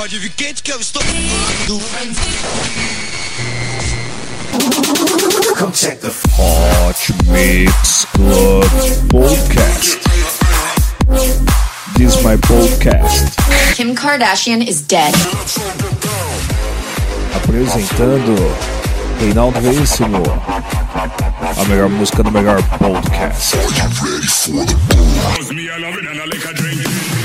Pode vir quente que eu estou. Come check the Hot Mix Club Podcast. This is my podcast. Kim Kardashian is dead. Apresentando Reinaldo Reisimo, A melhor música do melhor podcast.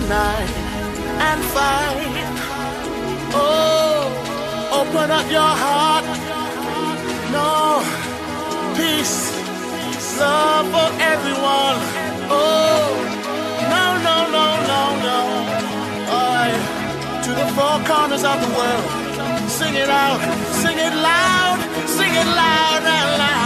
Unite and fight. Oh, open up your heart. No, peace, love for everyone. Oh, no, no, no, no, no. Alright, to the four corners of the world. Sing it out, sing it loud, sing it loud and loud.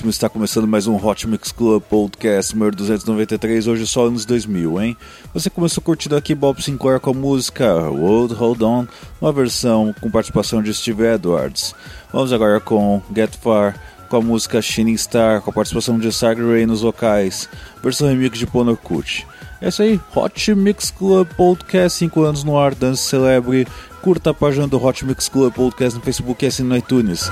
Veríssimo, está começando mais um Hot Mix Club Podcast número 293, hoje só anos 2000, hein? Você começou curtindo aqui Bob Sinclair com a música World Hold On, uma versão com participação de Steve Edwards. Vamos agora com Get Far, com a música Shining Star, com a participação de Saga Ray nos vocais, versão remix de Ponokut. É isso aí, Hot Mix Club Podcast, 5 anos no ar, dance celebre, curta a página do Hot Mix Club Podcast no Facebook e assine no iTunes.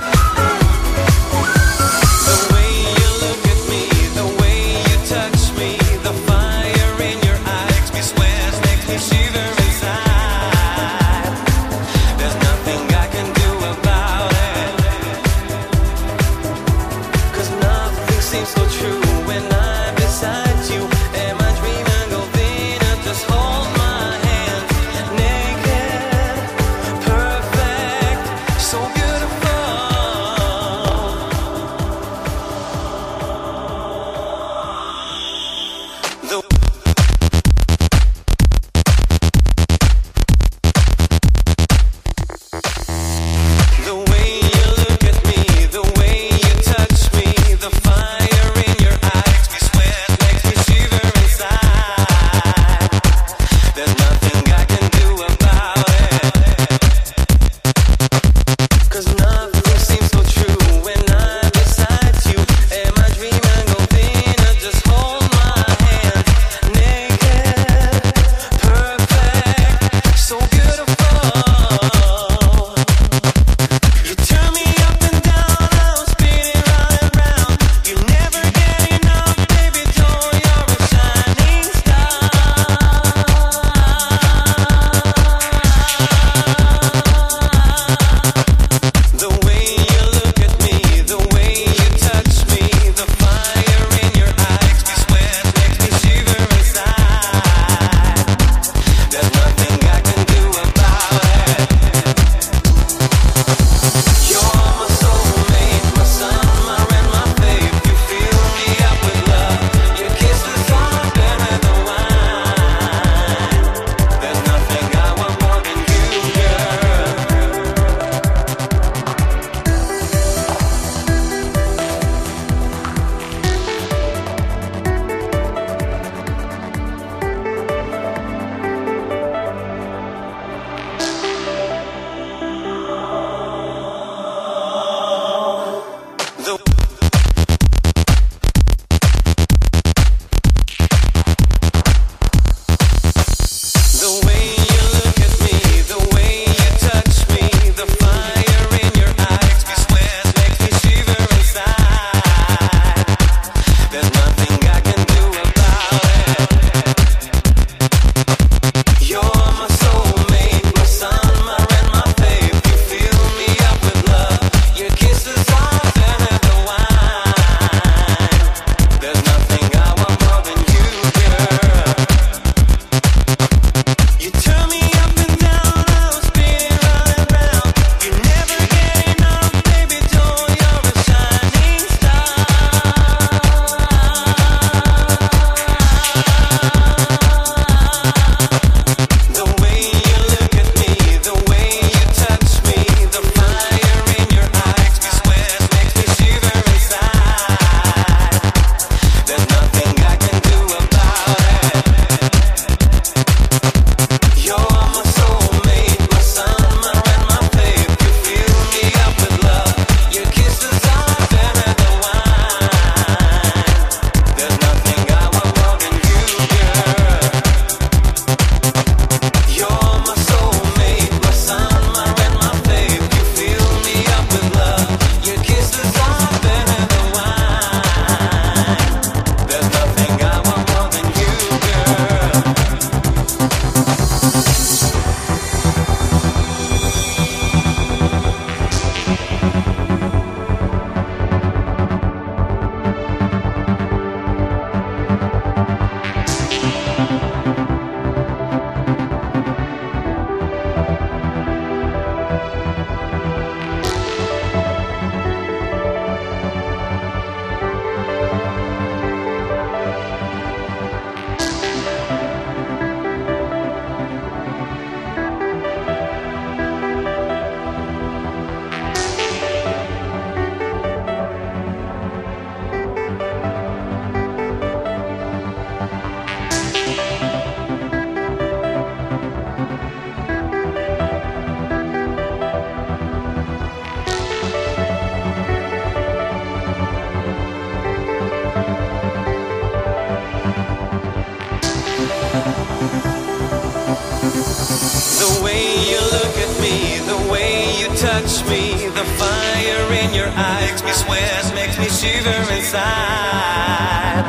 Me, the way you touch me, the fire in your eyes makes me sweat, makes me shiver inside.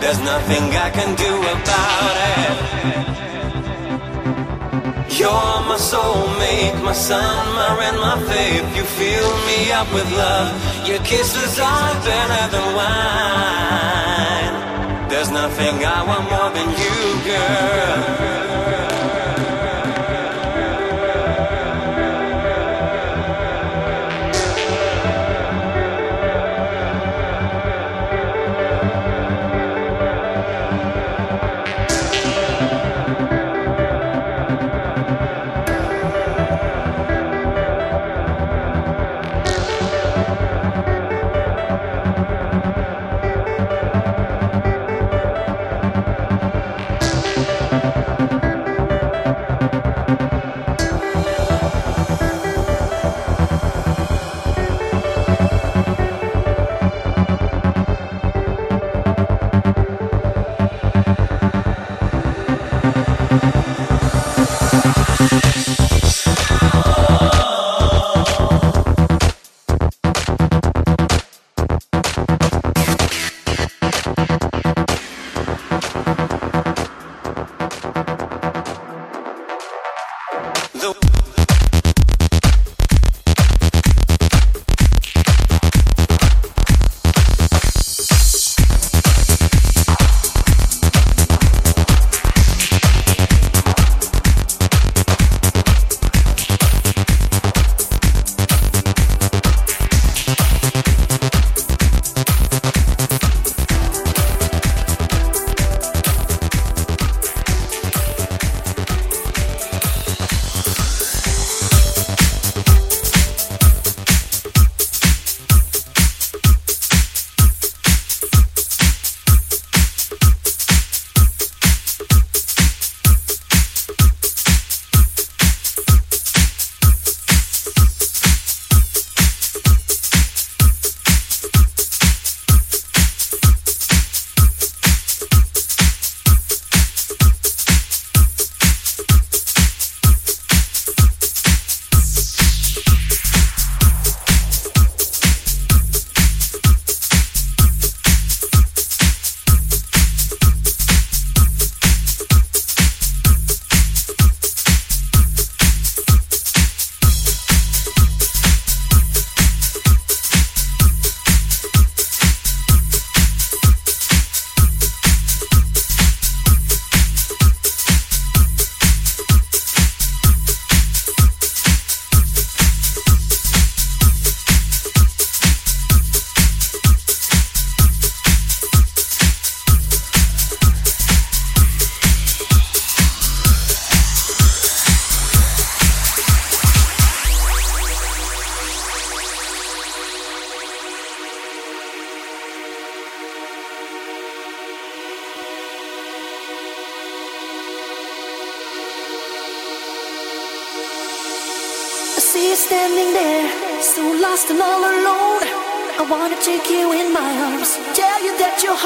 There's nothing I can do about it. You're my soulmate, my sun, my rain, my faith. You fill me up with love. Your kisses are better than wine. There's nothing I want more than you, girl.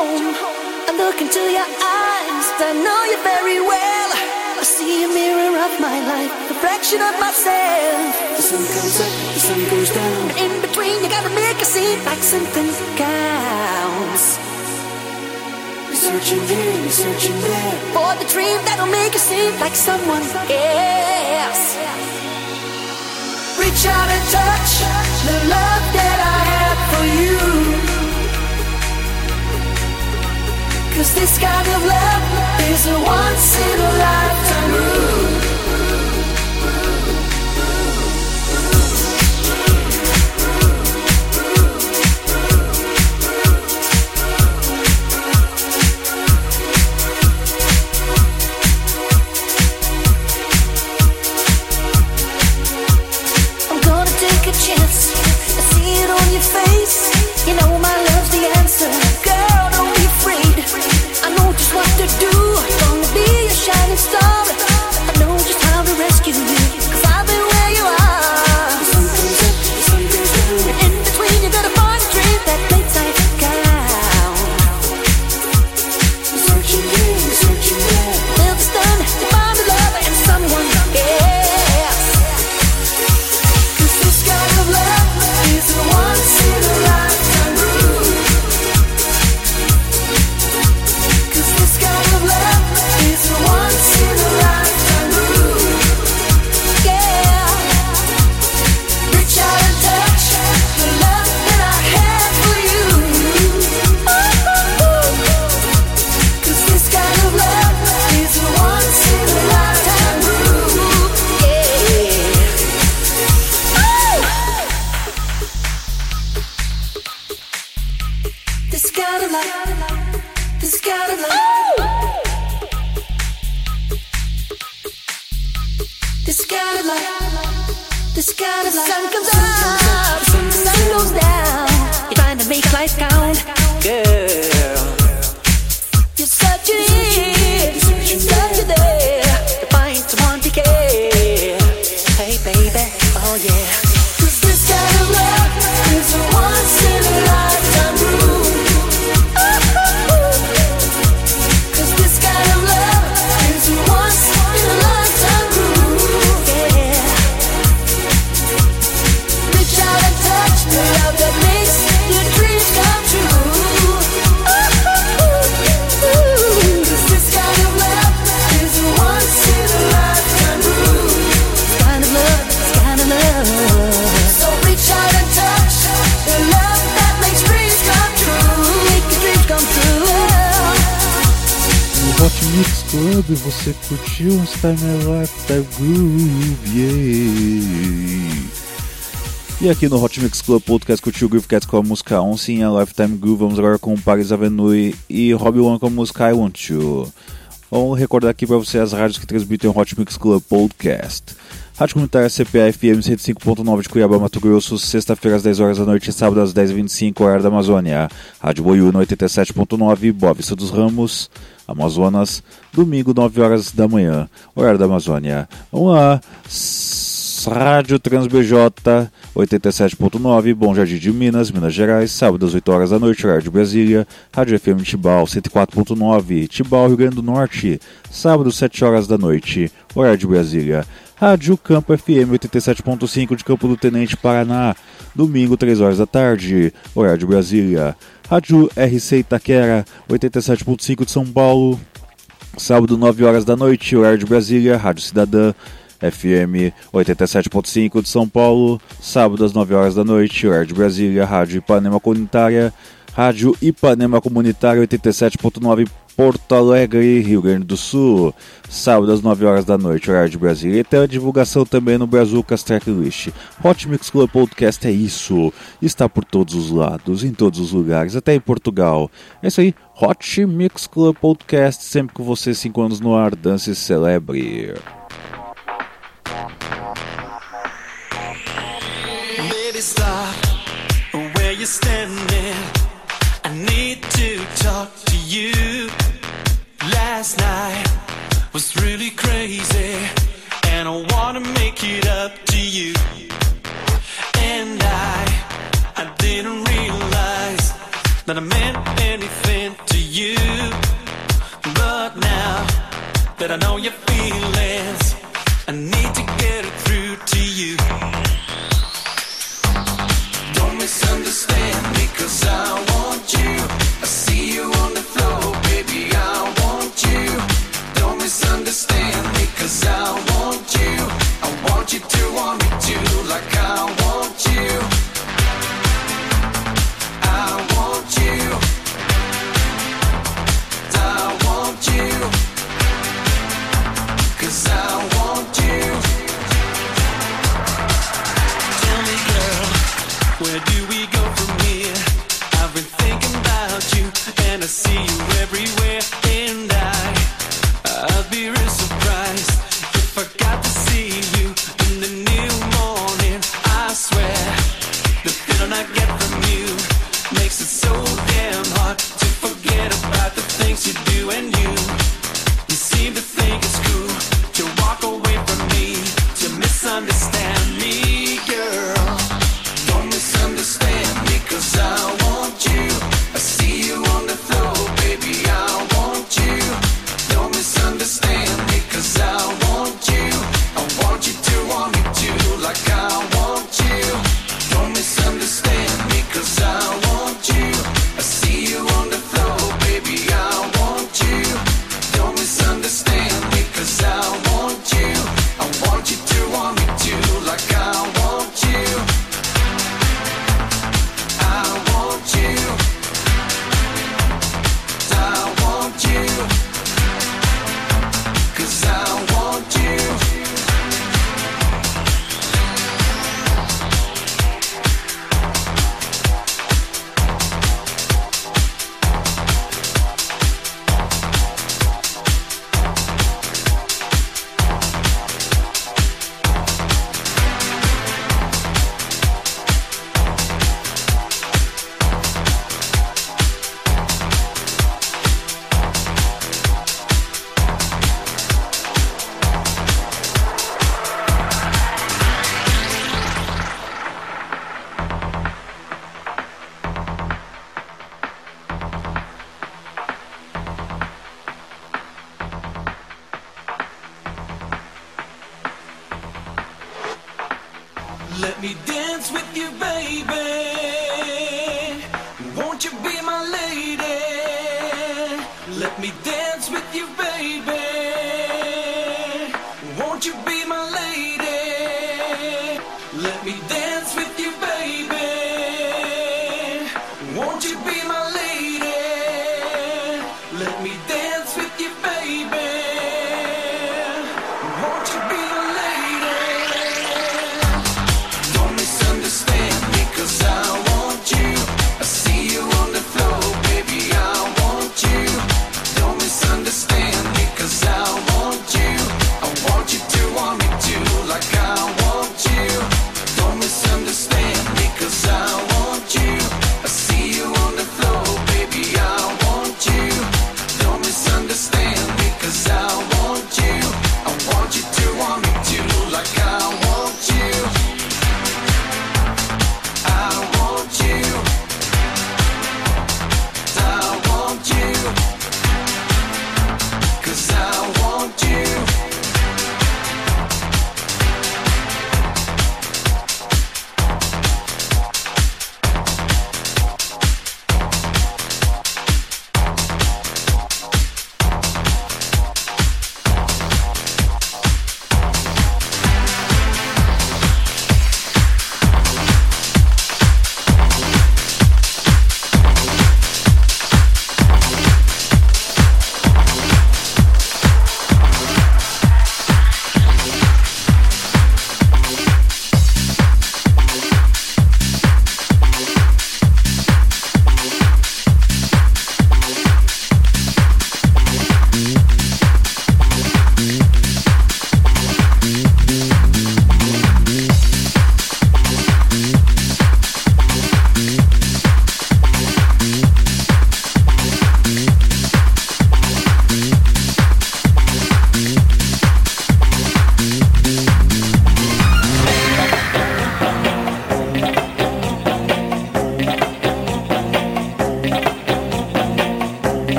Home. I look into your eyes, I know you very well. I see a mirror of my life, reflection of myself. The sun comes up, the sun goes down. And in between, you gotta make a scene like something counts. You're searching here, you're searching there for the dream that'll make you seem like someone else. Reach out and touch the love that I have for you. Cause this kind of love is a once in a lifetime rule. Shining star. Aqui no Hot Mix Club Podcast curtiu o Groove Cats com a música On Sim a Lifetime Groove. Vamos agora com Paris Avenue e Robbie One com a música I Want You. Vamos recordar aqui para você as rádios que transmitem o Hot Mix Club Podcast. Rádio Comunitária CPA FM 105.9 de Cuiabá, Mato Grosso, sexta-feira às 10 horas da noite e sábado às 10h25, horário da Amazônia. Rádio Boiú no 87.9, Boa Vista dos Ramos, Amazonas, domingo 9 horas da manhã, horário da Amazônia. Vamos lá. Rádio TransBJ 87.9, Bom Jardim de Minas, Minas Gerais, sábado às 8 horas da noite, horário de Brasília. Rádio FM Tibau 104.9, Tibau, Rio Grande do Norte, sábado 7 horas da noite, horário de Brasília. Rádio Campo FM 87.5 de Campo do Tenente, Paraná, domingo 3 horas da tarde, horário de Brasília. Rádio RC Itaquera 87.5 de São Paulo, Sábado, 9 horas da noite, horário de Brasília, Rádio Cidadã, FM 87.5 de São Paulo. Sábado, às 9 horas da noite, horário de Brasília, Rádio Ipanema Comunitária, Rádio Ipanema Comunitária 87.9 Porto Alegre, Rio Grande do Sul. Sábado, às 9 horas da noite, horário de Brasília. E tem a divulgação também no Brazucas Tracklist. Hot Mix Club Podcast é isso. Está por todos os lados, em todos os lugares, até em Portugal. É isso aí. Hot Mix Club Podcast, sempre com você, 5 anos no ar, dance e celebre. Baby, stop where you're standing. I need to talk to you. Last night was really crazy, and I wanna make it up to you. And I, I didn't realize that I meant anything to you. But now that I know your feelings, I need to get it through to you. Don't misunderstand me, cause I want you. I see you on the floor, baby, I want you. Don't misunderstand me, cause I want you. I want you to want me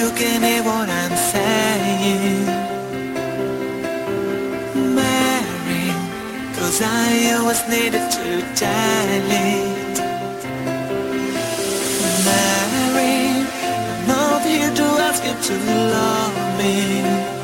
you can hear what I'm saying. Mary Cause I always needed to tell it. Mary I'm not here to ask you to love me.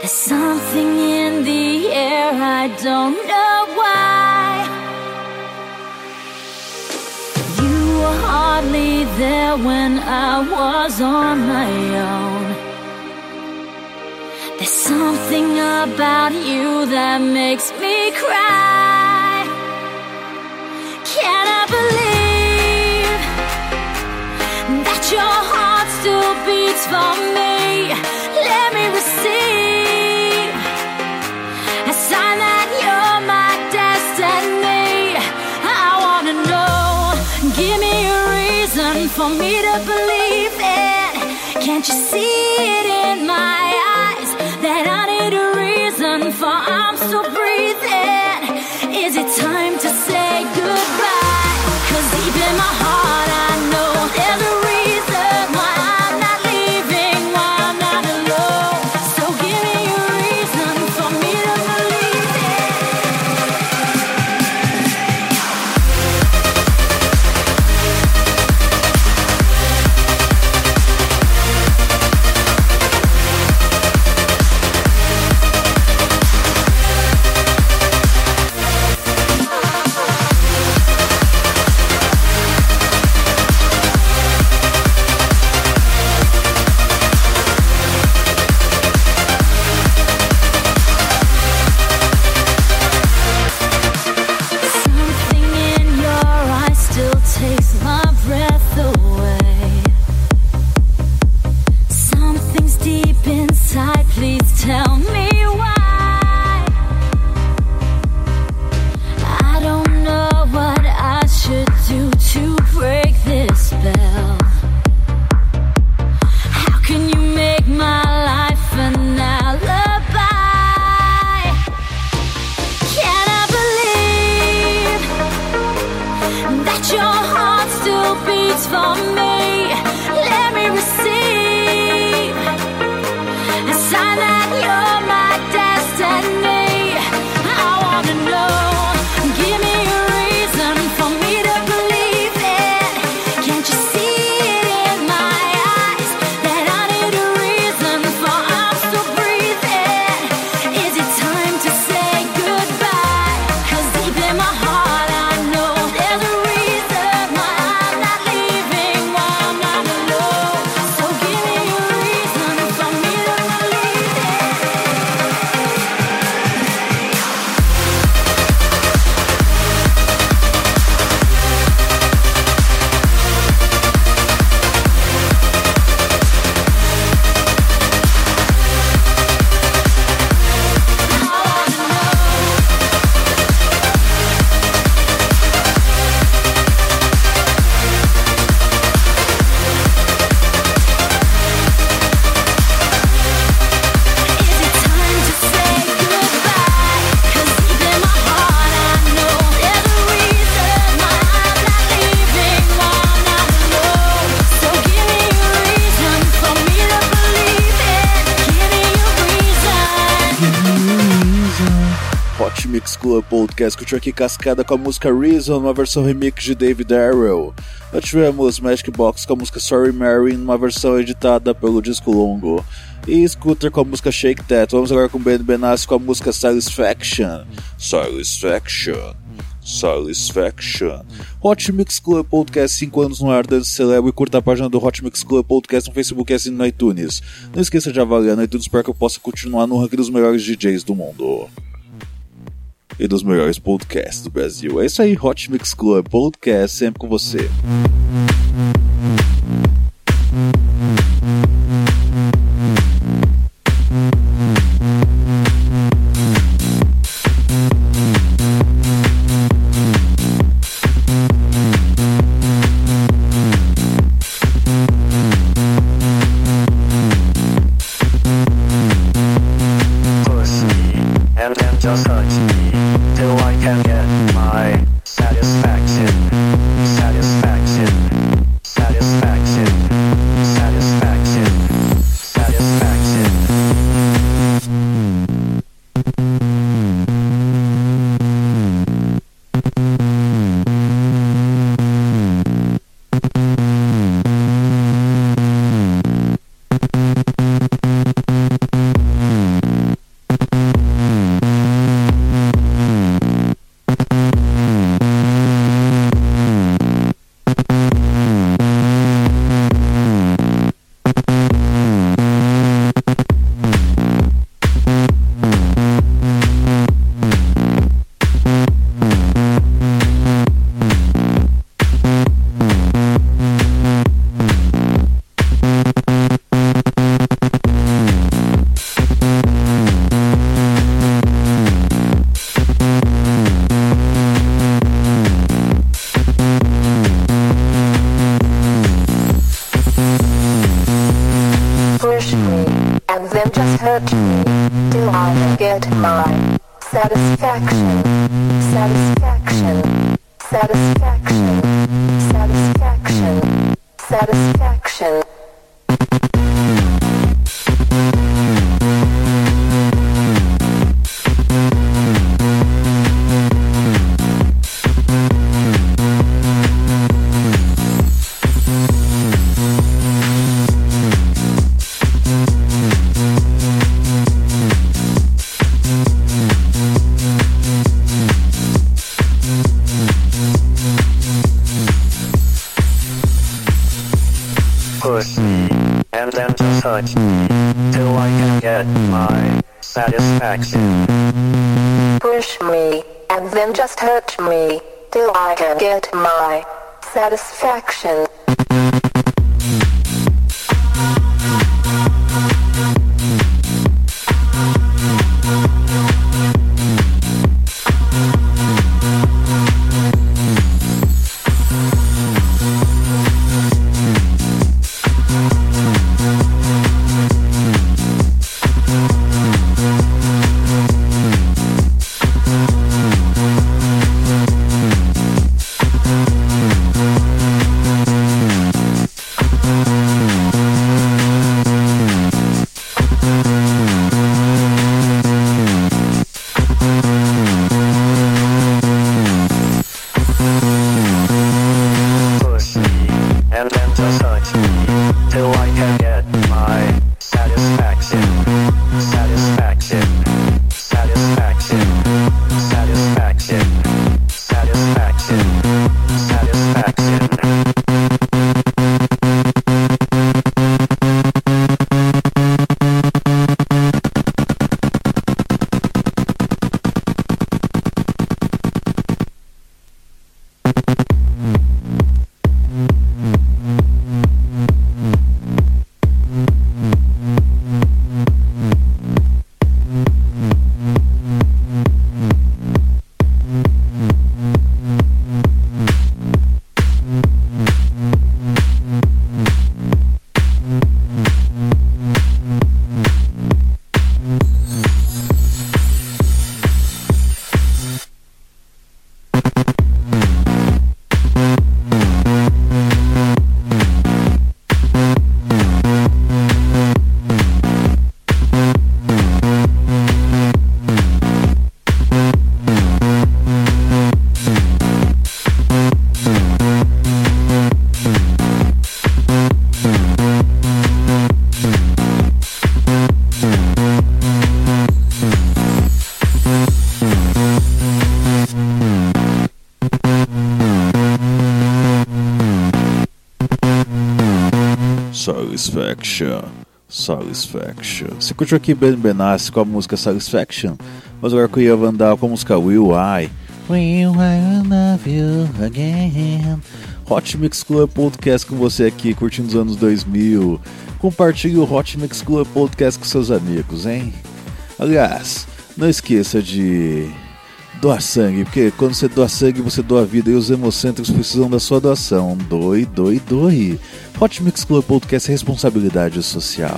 There's something in the air I don't know why. You were hardly there when I was on my own. There's something about you that makes me cry. Can I believe that your heart still beats for me? Me to believe it. Can't you see it in my eyes that I need a reason for I'm still curtiu aqui Cascada com a música Reason, uma versão remix de David Arrow. Nós tivemos Magic Box com a música Sorry Mary, numa versão editada pelo Disco Longo. E Scooter com a música Shake That. Vamos agora com Ben Benassi com a música Satisfaction. Satisfaction. Satisfaction. Hot Mix Club Podcast 5 anos no ar, dance celebro e curta a página do Hot Mix Club Podcast no Facebook e assine no iTunes. Não esqueça de avaliar no iTunes para que eu possa continuar no ranking dos melhores DJs do mundo e dos melhores podcasts do Brasil. É isso aí, Hot Mix Club Podcast, sempre com você. back. Satisfaction. Satisfaction. Você curtiu aqui Ben Benassi com a música Satisfaction? Mas agora com o Ian Vandal com a música Will I. Will I love you again? Hot Mix Club Podcast com você aqui, curtindo os anos 2000. Compartilhe o Hot Mix Club Podcast com seus amigos, hein? Aliás, não esqueça de doar sangue, porque quando você doa sangue, você doa vida e os hemocêntricos precisam da sua doação. Doe, doe, doe. Hot Mix Club Podcast responsabilidade social.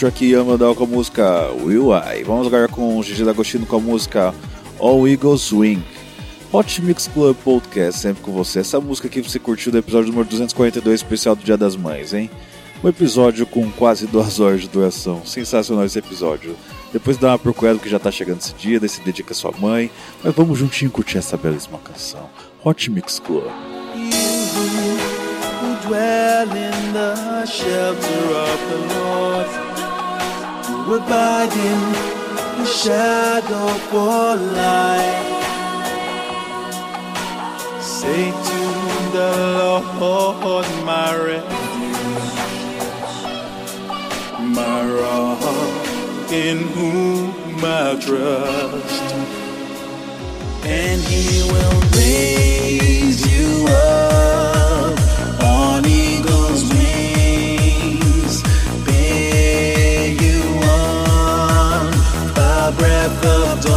Podcast com o Chuck Yamadal com a música Will I. Vamos agora com Gigi D'Agostino com a música All Eagles Swing. Hot Mix Club Podcast, sempre com você. Essa música aqui você curtiu do episódio número 242, especial do Dia das Mães, hein? Um episódio com quase duas horas de duração. Sensacional esse episódio. Depois dá uma procurada que já tá chegando esse dia, daí se dedica à sua mãe. Mas vamos juntinho curtir essa belíssima canção. Hot Mix Club. who abide in shadow for life. Say to the Lord, my refuge, my rock in whom I trust, and He will raise the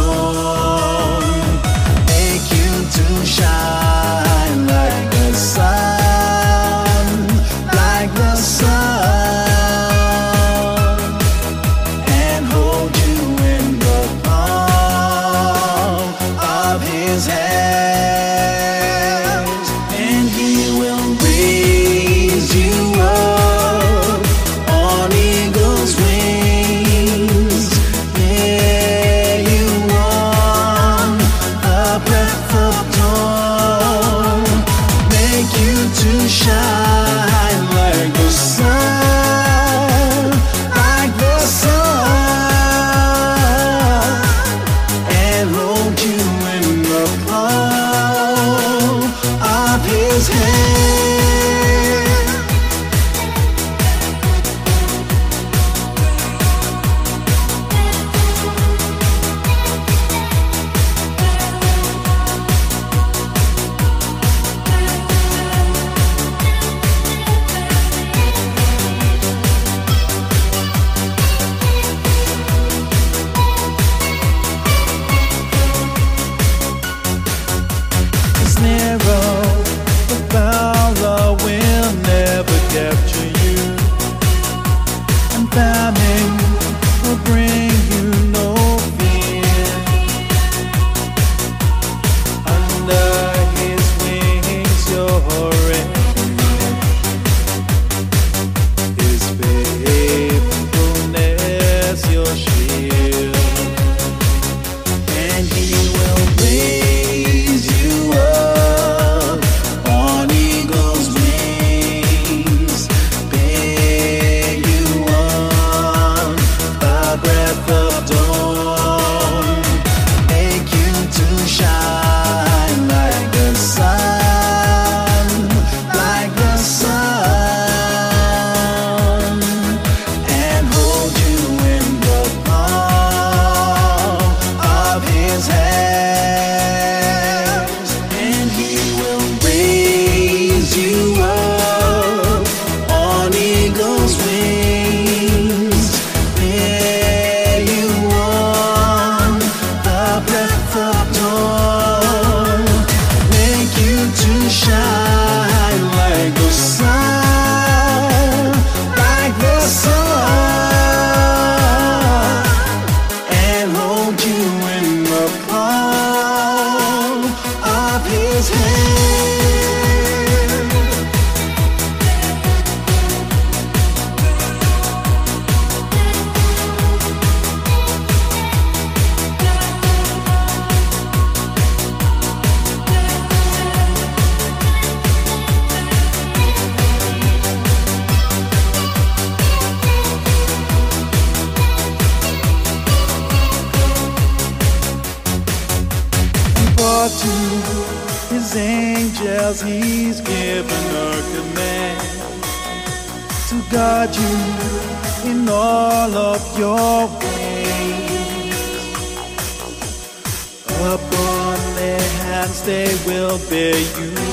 spare you.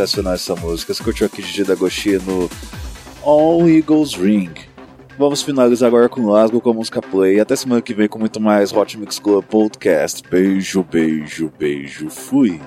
sensacional essa música. Você curtiu aqui Gigi Dagoshi no All Eagles Ring. Vamos finalizar agora com Glasgow com a música Play. Até semana que vem com muito mais Hot Mix Club Podcast. Beijo, beijo, beijo. Fui.